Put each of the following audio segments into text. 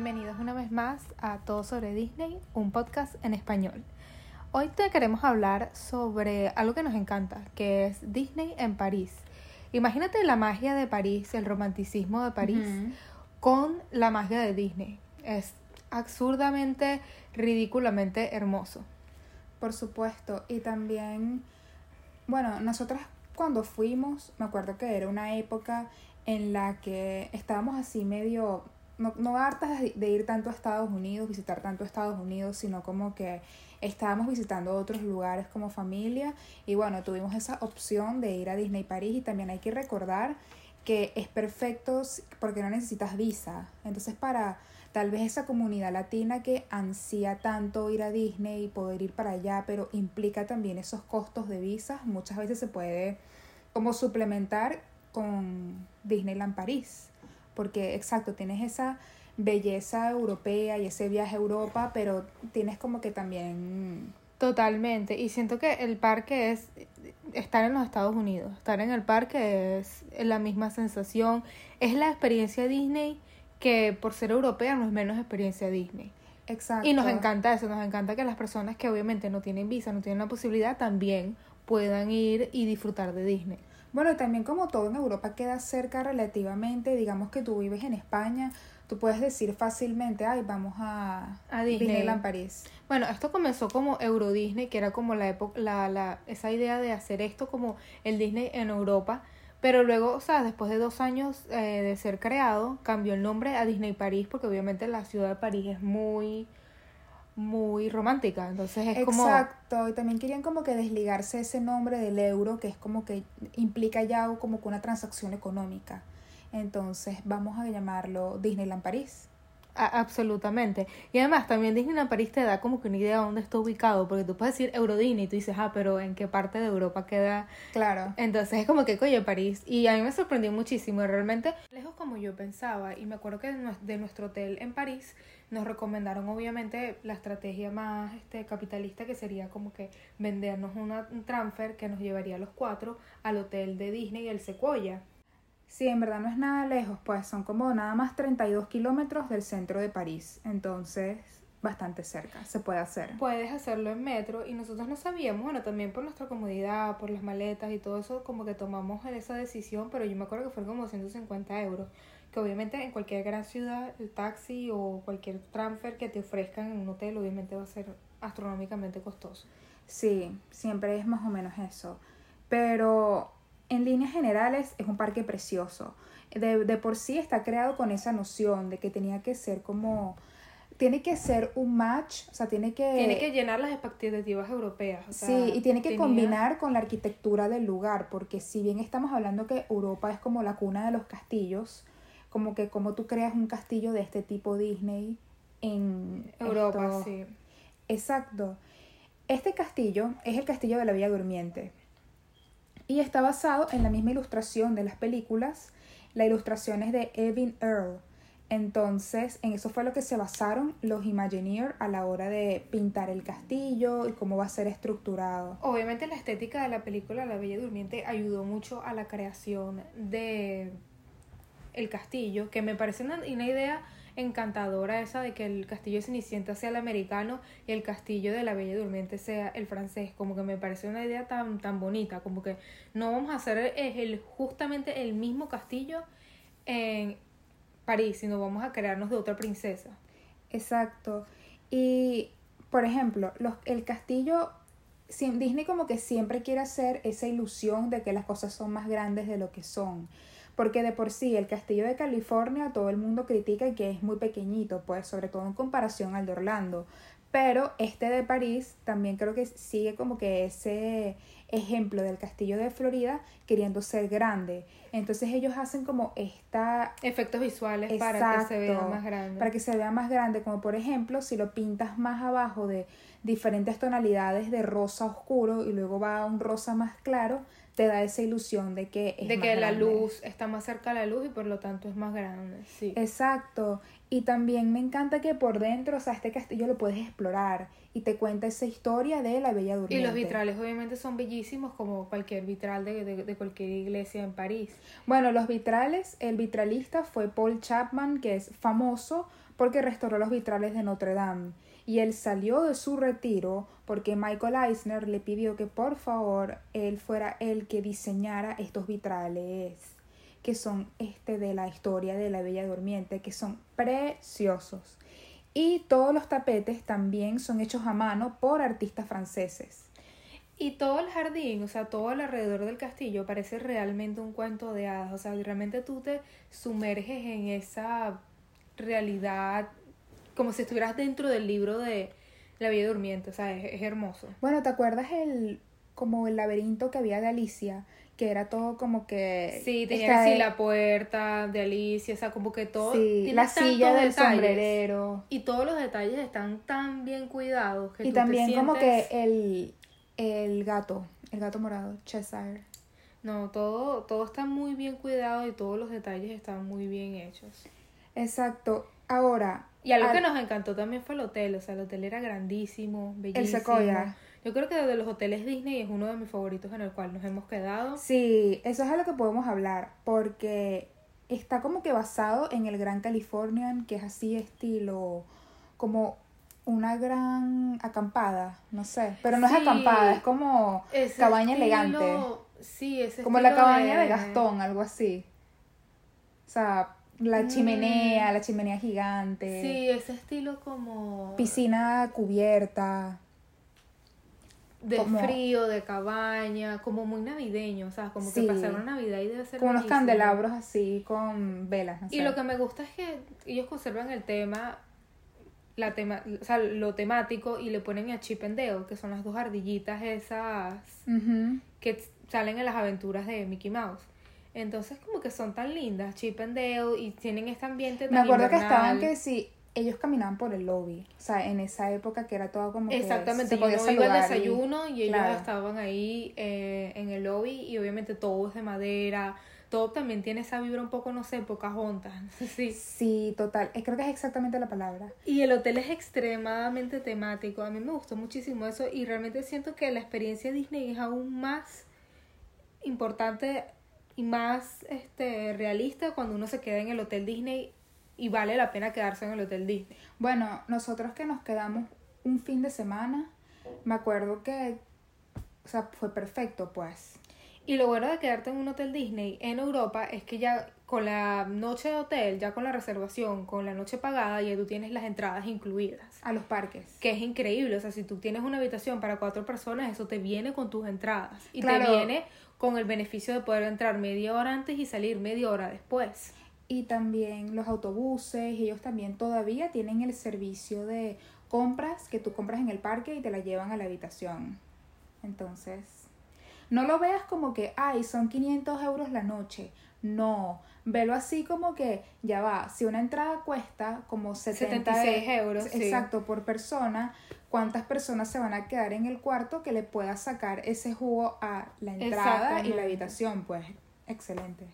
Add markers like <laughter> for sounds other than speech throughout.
Bienvenidos una vez más a Todo sobre Disney, un podcast en español. Hoy te queremos hablar sobre algo que nos encanta, que es Disney en París. Imagínate la magia de París, el romanticismo de París, con la magia de Disney. Es absurdamente, ridículamente hermoso. Por supuesto, y también, bueno, nosotras cuando fuimos, me acuerdo que era una época en la que estábamos así medio, no, no hartas de ir tanto a Estados Unidos, visitar tanto Estados Unidos, sino como que estábamos visitando otros lugares como familia y bueno, tuvimos esa opción de ir a Disney París y también hay que recordar que es perfecto porque no necesitas visa. Entonces para tal vez esa comunidad latina que ansía tanto ir a Disney y poder ir para allá, pero implica también esos costos de visas, muchas veces se puede como suplementar con Disneyland París. Porque exacto, tienes esa belleza europea y ese viaje a Europa, pero tienes como que también... Totalmente, y siento que el parque es estar en los Estados Unidos, estar en el parque es la misma sensación, es la experiencia Disney que por ser europea no es menos experiencia Disney. Exacto. Y nos encanta eso, nos encanta que las personas que obviamente no tienen visa, no tienen la posibilidad, también puedan ir y disfrutar de Disney. Bueno, y también como todo en Europa queda cerca relativamente, digamos que tú vives en España, tú puedes decir fácilmente, ay, vamos a, a Disneyland París. Bueno, esto comenzó como Euro Disney, que era como la época, la, la, esa idea de hacer esto como el Disney en Europa. Pero luego, o sea, después de dos años eh, de ser creado, cambió el nombre a Disney París, porque obviamente la ciudad de París es muy, muy romántica. Entonces es como. Exacto, y también querían como que desligarse ese nombre del euro, que es como que implica ya como que una transacción económica. Entonces vamos a llamarlo Disneyland París. Absolutamente. Y además también Disneyland París te da como que una idea de dónde está ubicado, porque tú puedes decir Euro Disney y tú dices, ah, pero ¿en qué parte de Europa queda? Claro. Entonces es como que, coño, París. Y a mí me sorprendió muchísimo, realmente lejos como yo pensaba. Y me acuerdo que de nuestro hotel en París nos recomendaron obviamente la estrategia más este, capitalista que sería como que vendernos una, un transfer que nos llevaría a los cuatro al hotel de Disney y el Sequoia. Sí, en verdad no es nada lejos, pues son como nada más 32 kilómetros del centro de París, entonces bastante cerca, se puede hacer. Puedes hacerlo en metro y nosotros no sabíamos, bueno, también por nuestra comodidad, por las maletas y todo eso, como que tomamos esa decisión, pero yo me acuerdo que fueron como 150 euros, que obviamente en cualquier gran ciudad el taxi o cualquier transfer que te ofrezcan en un hotel obviamente va a ser astronómicamente costoso. Sí, siempre es más o menos eso, pero en líneas generales es un parque precioso. De, de, por sí está creado con esa noción de que tenía que ser como... Tiene que ser un match, o sea, tiene que... Tiene que llenar las expectativas europeas. O sea, sí, y tiene que combinar con la arquitectura del lugar, porque si bien estamos hablando que Europa es como la cuna de los castillos, como que como tú creas un castillo de este tipo Disney en Europa, sí. Exacto. Este castillo es el castillo de la Villa Durmiente y está basado en la misma ilustración de las películas. La ilustración es de Evan Earl. Entonces, en eso fue lo que se basaron los Imagineers a la hora de pintar el castillo y cómo va a ser estructurado. Obviamente la estética de la película La Bella Durmiente ayudó mucho a la creación de el castillo, que me parece una, una idea encantadora esa de que el castillo de Cenicienta sea el americano y el castillo de la Bella Durmiente sea el francés. Como que me parece una idea tan, tan bonita. Como que no vamos a hacer el, justamente el mismo castillo en París, sino vamos a crearnos de otra princesa. Exacto. Y, por ejemplo, los, el castillo Disney como que siempre quiere hacer esa ilusión de que las cosas son más grandes de lo que son porque de por sí el castillo de California todo el mundo critica que es muy pequeñito, pues sobre todo en comparación al de Orlando. Pero este de París también creo que sigue como que ese ejemplo del castillo de Florida queriendo ser grande. Entonces ellos hacen como esta... Efectos visuales para que se vea más grande. Para que se vea más grande, como por ejemplo si lo pintas más abajo de diferentes tonalidades de rosa oscuro y luego va a un rosa más claro, te da esa ilusión de que es de más que la luz está más cerca de la luz y por lo tanto es más grande. Sí. Exacto. Y también me encanta que por dentro, o sea, este castillo lo puedes explorar y te cuenta esa historia de la Bella Y Durmiente. los vitrales obviamente son bellísimos como cualquier vitral de, de, de cualquier iglesia en París. Bueno, los vitrales, el vitralista fue Paul Chapman, que es famoso porque restauró los vitrales de Notre Dame. Y él salió de su retiro porque Michael Eisner le pidió que por favor él fuera el que diseñara estos vitrales que son este de la historia de la Bella Durmiente, que son preciosos. Y todos los tapetes también son hechos a mano por artistas franceses. Y todo el jardín, o sea, todo alrededor del castillo parece realmente un cuento de hadas. O sea, realmente tú te sumerges en esa realidad como si estuvieras dentro del libro de La Bella Durmiente. O sea, es, es hermoso. Bueno, ¿te acuerdas el como el laberinto que había de Alicia? Que era todo como que... Sí, tenía así de- la puerta de Alicia, o sea, como que todo. Sí, la silla del detalles. sombrerero. Y todos los detalles están tan bien cuidados que Y tú te también como que el, el gato, el gato morado, Cheshire. No, todo, todo está muy bien cuidado y todos los detalles están muy bien hechos. Exacto. Ahora, Y algo al- que nos encantó también fue el hotel, o sea, el hotel era grandísimo, bellísimo. Sequoia. Yo creo que de los hoteles Disney es uno de mis favoritos en el cual nos hemos quedado. Sí, eso es a lo que podemos hablar, porque está como que basado en el Gran Californian, que es así estilo, como una gran acampada, no sé, pero no Sí. es acampada, es como Ese cabaña estilo- elegante, Sí, ese como la cabaña de Gastón, algo así. O sea, la Mm. chimenea, la chimenea gigante, Sí, ese estilo como piscina cubierta. de como- frío, de cabaña, como muy navideño, o sea, como Sí. que pasar una Navidad y debe ser con unos candelabros así con velas. no Y lo que me gusta es que ellos conservan el tema, la tema, o sea, lo temático y le ponen a Chip and Dale, que son las dos ardillitas esas que salen en las aventuras de Mickey Mouse. Entonces como que son tan lindas, Chip and Dale, y tienen este ambiente tan Me acuerdo que estaban que si ellos caminaban por el lobby, o sea, en esa época que era todo como que Exactamente, podía uno iba y- desayuno y, ellos claro. estaban ahí eh, en el lobby y obviamente todo es de madera, todo también tiene esa vibra un poco, no sé, Pocahontas, sí. <laughs> Sí, total, eh, creo que es exactamente la palabra. Y el hotel es extremadamente temático. A mí me gustó muchísimo eso y realmente siento que la experiencia Disney es aún más importante y más este realista cuando uno se queda en el hotel Disney y vale la pena quedarse en el hotel Disney. Bueno, nosotros que nos quedamos un fin de semana, me acuerdo que, o sea, fue perfecto, pues. Y lo bueno de quedarte en un hotel Disney en Europa es que ya con la noche de hotel, ya con la reservación, con la noche pagada, ya tú tienes las entradas incluidas. A los parques. Que es increíble, o sea, si tú tienes una habitación para cuatro personas, eso te viene con tus entradas. Y Claro. te viene con el beneficio de poder entrar media hora antes y salir media hora después. Y también los autobuses, ellos también todavía tienen el servicio de compras que tú compras en el parque y te la llevan a la habitación. Entonces, no lo veas como que, ay, son 500 euros la noche. No, velo así como que, ya va, si una entrada cuesta como 70 76 euros, sí. Exacto, por persona, ¿cuántas personas se van a quedar en el cuarto que le pueda sacar ese jugo a la entrada y la habitación? Pues, excelente.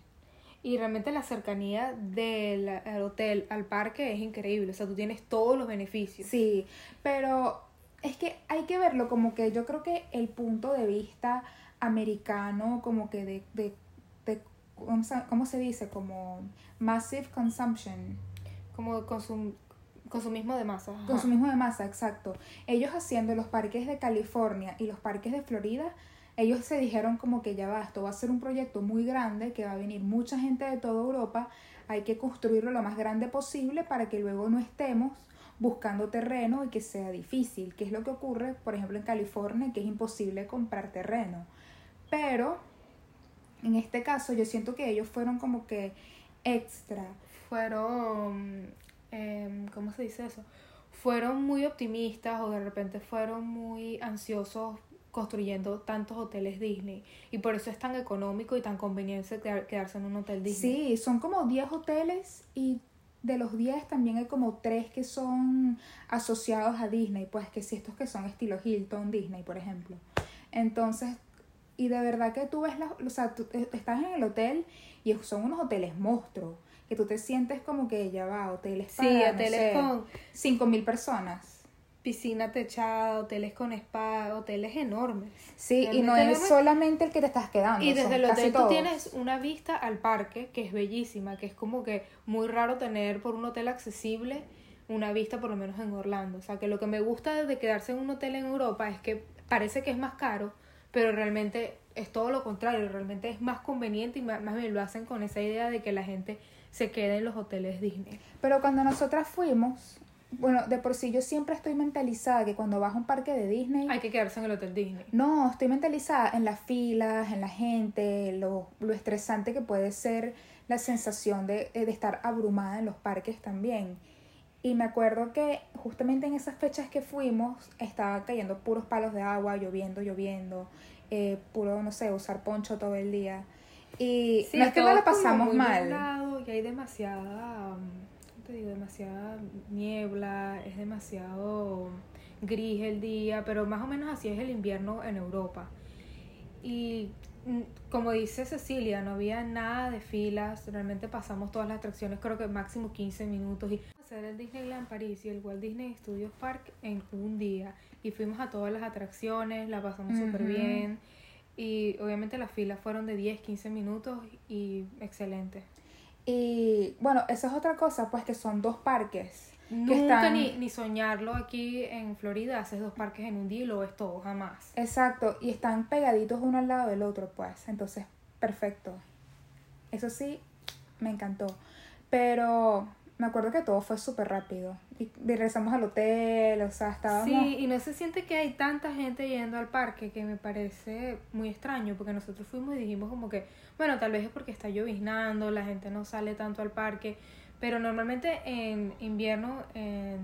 Y realmente la cercanía del hotel al parque es increíble, o sea, tú tienes todos los beneficios. Sí, pero es que hay que verlo como que yo creo que el punto de vista americano, como que de, de, de ¿cómo se- cómo se dice? Como massive consumption, Como consum consumismo de masa. ajá. consumismo de masa, exacto. Ellos haciendo los parques de California y los parques de Florida, ellos se dijeron como que ya va, esto va a ser un proyecto muy grande, que va a venir mucha gente de toda Europa, hay que construirlo lo más grande posible para que luego no estemos buscando terreno y que sea difícil, que es lo que ocurre, por ejemplo, en California, que es imposible comprar terreno. Pero, en este caso, yo siento que ellos fueron como que extra. Fueron, em, ¿cómo se dice eso? Fueron muy optimistas o de repente fueron muy ansiosos construyendo tantos hoteles Disney. Y por eso es tan económico y tan conveniente quedar- quedarse en un hotel Disney. Sí, son como 10 hoteles y de los 10 también hay como 3 que son asociados a Disney, pues que sí, estos que son estilo Hilton, Disney, por ejemplo. Entonces, Y de verdad que tú ves, la, o sea, tú eh, estás en el hotel y son unos hoteles monstruos, que tú te sientes como que ya va, hoteles para, Sí, no hoteles sé, con cinco mil personas. piscina techada, hoteles con spa, hoteles enormes. Sí, y no es solamente el que te estás quedando. Y desde el hotel tú tienes una vista al parque que es bellísima, que es como que muy raro tener por un hotel accesible una vista por lo menos en Orlando. O sea, que lo que me gusta de quedarse en un hotel en Europa es que parece que es más caro, pero realmente es todo lo contrario, realmente es más conveniente y más, más bien lo hacen con esa idea de que la gente se quede en los hoteles Disney. Pero cuando nosotras fuimos, bueno, de por sí yo siempre estoy mentalizada que cuando vas a un parque de Disney, Hay que quedarse en el hotel Disney. no, estoy mentalizada en las filas, en la gente, lo, lo estresante que puede ser la sensación de, de estar abrumada en los parques también. Y me acuerdo que justamente en esas fechas que fuimos estaba cayendo puros palos de agua, lloviendo, lloviendo, eh, puro, no sé, usar poncho todo el día. Y Sí, no es que no la como pasamos mal. Y hay demasiada, ¿cómo te digo? Demasiada niebla, es demasiado gris el día, pero más o menos así es el invierno en Europa. Y mm, como dice Cecilia, no había nada de filas, realmente pasamos todas las atracciones, creo que máximo 15 minutos. Y hacer el Disneyland París y el Walt Disney Studios Park en un día. Y fuimos a todas las atracciones, la pasamos súper Ujú. bien. Y obviamente las filas fueron de 10, 15 minutos y excelente. Y bueno, esa es otra cosa, pues que son dos parques. Nunca están- ni, ni soñarlo aquí en Florida, haces dos parques en un día y lo ves todo, jamás. Exacto, y están pegaditos uno al lado del otro, pues. Entonces, perfecto. Eso sí, me encantó. Pero me acuerdo que todo fue súper rápido. Y regresamos al hotel, o sea, estábamos... Sí, y no se siente que hay tanta gente yendo al parque que me parece muy extraño, porque nosotros fuimos y dijimos como que, bueno, tal vez es porque está lloviznando, la gente no sale tanto al parque, pero normalmente en invierno en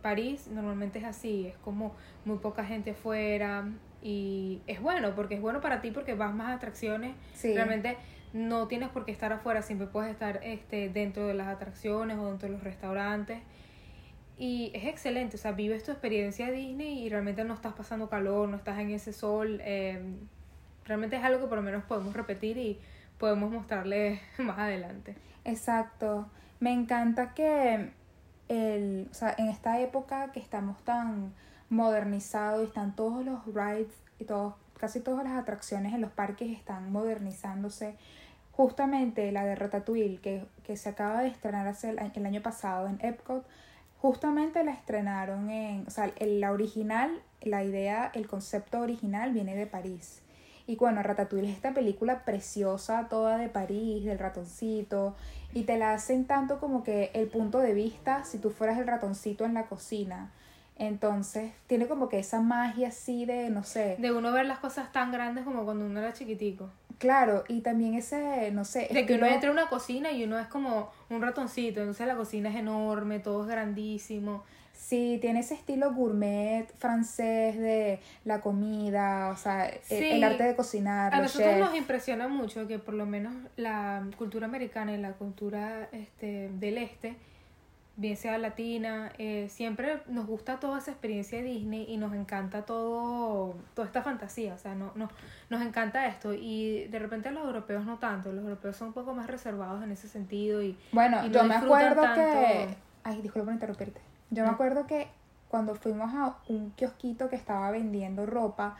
París normalmente es así, es como muy poca gente afuera y es bueno, porque es bueno para ti porque vas más a atracciones, Sí. realmente no tienes por qué estar afuera, siempre puedes estar este, dentro de las atracciones o dentro de los restaurantes. Y es excelente, o sea, vives tu experiencia Disney y realmente no estás pasando calor, no estás en ese sol. eh, realmente es algo que por lo menos podemos repetir y podemos mostrarles <laughs> más adelante. Exacto. Me encanta que el, o sea, en esta época que estamos tan modernizados y están todos los rides y todos, casi todas las atracciones en los parques están modernizándose. Justamente la de Ratatouille que, que se acaba de estrenar hace el año pasado en Epcot, justamente la estrenaron en, o sea, el- la original, la idea, el concepto original viene de París. Y bueno, Ratatouille es esta película preciosa, toda de París, del ratoncito, y te la hacen tanto como que el punto de vista, si tú fueras el ratoncito en la cocina. Entonces, tiene como que esa magia así de, no sé, De uno ver las cosas tan grandes como cuando uno era chiquitico. Claro, y también ese, no sé, De que uno entra a una cocina y uno es como un ratoncito, entonces la cocina es enorme, todo es grandísimo. Sí, tiene ese estilo gourmet francés de la comida, o sea, el- Sí. el, arte de cocinar, A nosotros chefs. nos impresiona mucho que por lo menos la cultura americana y la cultura este, del este, bien sea latina, eh, siempre nos gusta toda esa experiencia de Disney y nos encanta todo, toda esta fantasía, o sea, no, no, nos encanta esto. Y de repente los europeos no tanto, los europeos son un poco más reservados en ese sentido y Bueno, y no yo me acuerdo que... Ay, disculpa por interrumpirte. Yo me acuerdo que cuando fuimos a un kiosquito que estaba vendiendo ropa,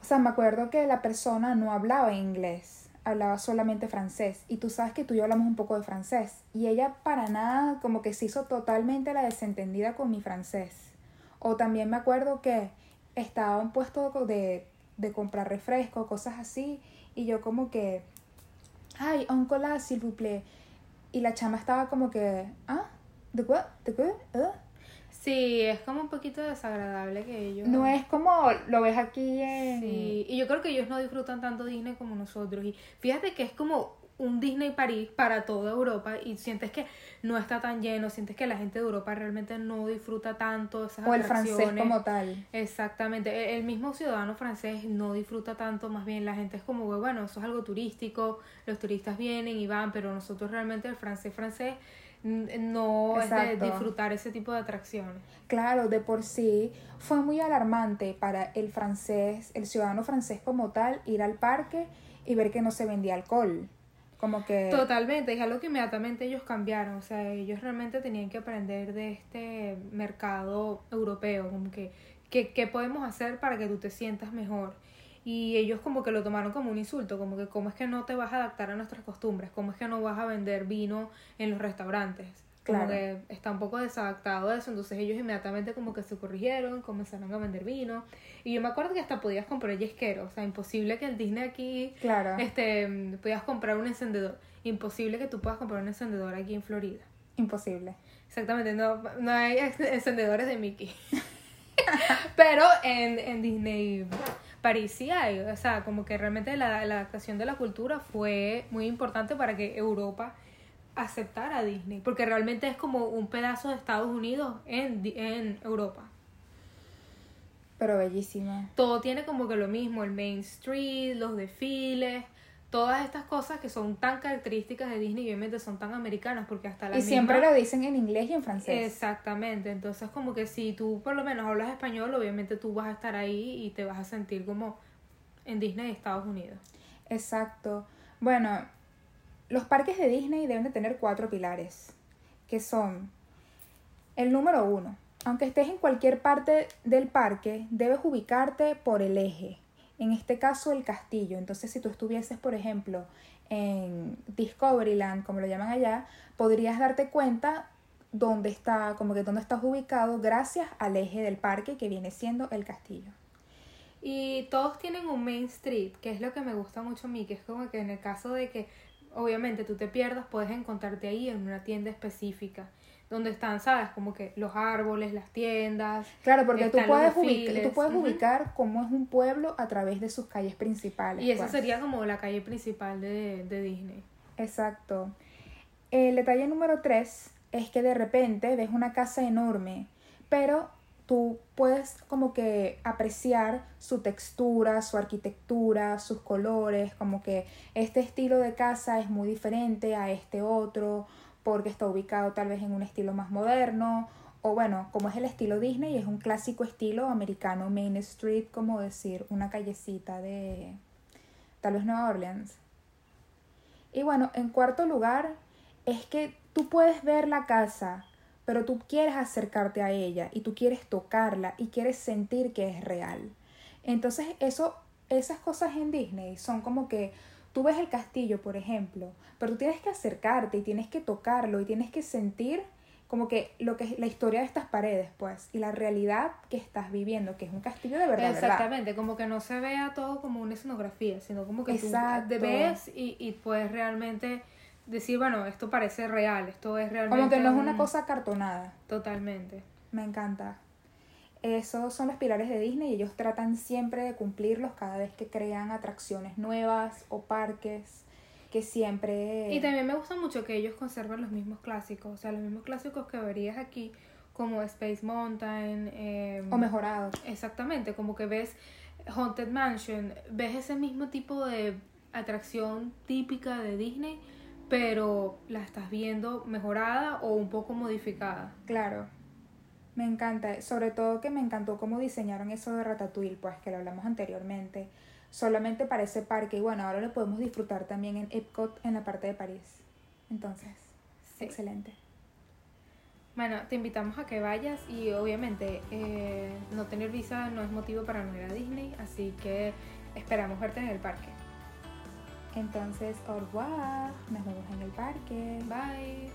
o sea, me acuerdo que la persona no hablaba inglés, hablaba solamente francés. Y tú sabes que tú y yo hablamos un poco de francés. Y ella para nada como que se hizo totalmente la desentendida con mi francés. O también me acuerdo que estaba un puesto de, de comprar refresco, cosas así. Y yo como que, ay, un cola, s'il vous plaît. Y la chama estaba como que, ah, ¿de qué? ¿De qué? ¿Eh? Sí, es como un poquito desagradable que ellos... No es como lo ves aquí en... Sí, y yo creo que ellos no disfrutan tanto Disney como nosotros. Y fíjate que es como un Disney París para toda Europa y sientes que no está tan lleno, sientes que la gente de Europa realmente no disfruta tanto esas O el francés como tal. Exactamente, e-, el mismo ciudadano francés no disfruta tanto, más bien la gente es como, bueno, eso es algo turístico, los turistas vienen y van, pero nosotros realmente el francés francés no es de disfrutar ese tipo de atracciones. Claro, de por sí fue muy alarmante para el francés, el ciudadano francés como tal, ir al parque y ver que no se vendía alcohol. Como que... Totalmente, es algo que inmediatamente ellos cambiaron, o sea, ellos realmente tenían que aprender de este mercado europeo, como que, ¿qué podemos hacer para que tú te sientas mejor? Y ellos como que lo tomaron como un insulto, como que cómo es que no te vas a adaptar a nuestras costumbres, cómo es que no vas a vender vino en los restaurantes. Como que está un poco desadaptado a eso, entonces ellos inmediatamente como que se corrigieron, comenzaron a vender vino. Y yo me acuerdo que hasta podías comprar yesquero, o sea, imposible que el Disney aquí, claro. este, podías comprar un encendedor. Imposible que tú puedas comprar un encendedor aquí en Florida. Imposible. Exactamente, no, no hay <laughs> encendedores de Mickey. <laughs> Pero en, en Disney París sí hay, o sea, como que realmente la, adaptación de la cultura fue muy importante para que Europa aceptara a Disney, porque realmente es como un pedazo de Estados Unidos en, en Europa. Pero bellísima. Todo tiene como que lo mismo, el Main Street, los desfiles, todas estas cosas que son tan características de Disney y obviamente son tan americanas porque hasta la y siempre lo dicen en inglés y en francés. Exactamente entonces como que si tú por lo menos hablas español obviamente tú vas a estar ahí y te vas a sentir como en Disney de Estados Unidos. Exacto. Bueno los parques de Disney deben de tener cuatro pilares que son el número uno. Aunque estés en cualquier parte del parque debes ubicarte por el eje en este caso el castillo. Entonces, si tú estuvieses, por ejemplo, en Discoveryland, como lo llaman allá, podrías darte cuenta dónde está, como que dónde estás ubicado gracias al eje del parque que viene siendo el castillo. Y todos tienen un main street, que es lo que me gusta mucho a mí, que es como que en el caso de que obviamente tú te pierdas, puedes encontrarte ahí en una tienda específica donde están, ¿sabes? Como que los árboles, las tiendas. Claro, porque tú puedes, ubicar, tú puedes ubicar cómo es un pueblo a través de sus calles principales. Y esa pues. sería como la calle principal de, de Disney. Exacto. El detalle número tres es que de repente ves una casa enorme, pero tú puedes como que apreciar su textura, su arquitectura, sus colores, como que este estilo de casa es muy diferente a este otro, porque está ubicado tal vez en un estilo más moderno, o bueno, como es el estilo Disney, es un clásico estilo americano, Main Street, como decir, una callecita de tal vez Nueva Orleans. Y bueno, en cuarto lugar, es que tú puedes ver la casa, pero tú quieres acercarte a ella y tú quieres tocarla y quieres sentir que es real. Entonces, eso, esas cosas en Disney son como que Tú ves el castillo, por ejemplo, pero tú tienes que acercarte y tienes que tocarlo y tienes que sentir como que lo que es la historia de estas paredes, pues, y la realidad que estás viviendo, que es un castillo de verdad. Exactamente, como que no se vea todo como una escenografía, sino como que Exacto. tú ves y, y puedes realmente decir, bueno, esto parece real, esto es realmente... Como que no es una cosa cartonada. Totalmente. Me encanta. Esos son los pilares de Disney y ellos tratan siempre de cumplirlos cada vez que crean atracciones nuevas o parques que siempre... Y también me gusta mucho que ellos conservan los mismos clásicos, o sea, los mismos clásicos que verías aquí como Space Mountain. Em, o mejorados. Exactamente, como que ves Haunted Mansion, ves ese mismo tipo de atracción típica de Disney, pero la estás viendo mejorada o un poco modificada. Claro. Me encanta, sobre todo que me encantó cómo diseñaron eso de Ratatouille, pues que lo hablamos anteriormente, solamente para ese parque y bueno, ahora lo podemos disfrutar también en Epcot en la parte de París. Entonces, excelente. Bueno, te invitamos a que vayas y obviamente eh, no tener visa no es motivo para no ir a Disney, así que esperamos verte en el parque. Entonces, au revoir, nos vemos en el parque. Bye.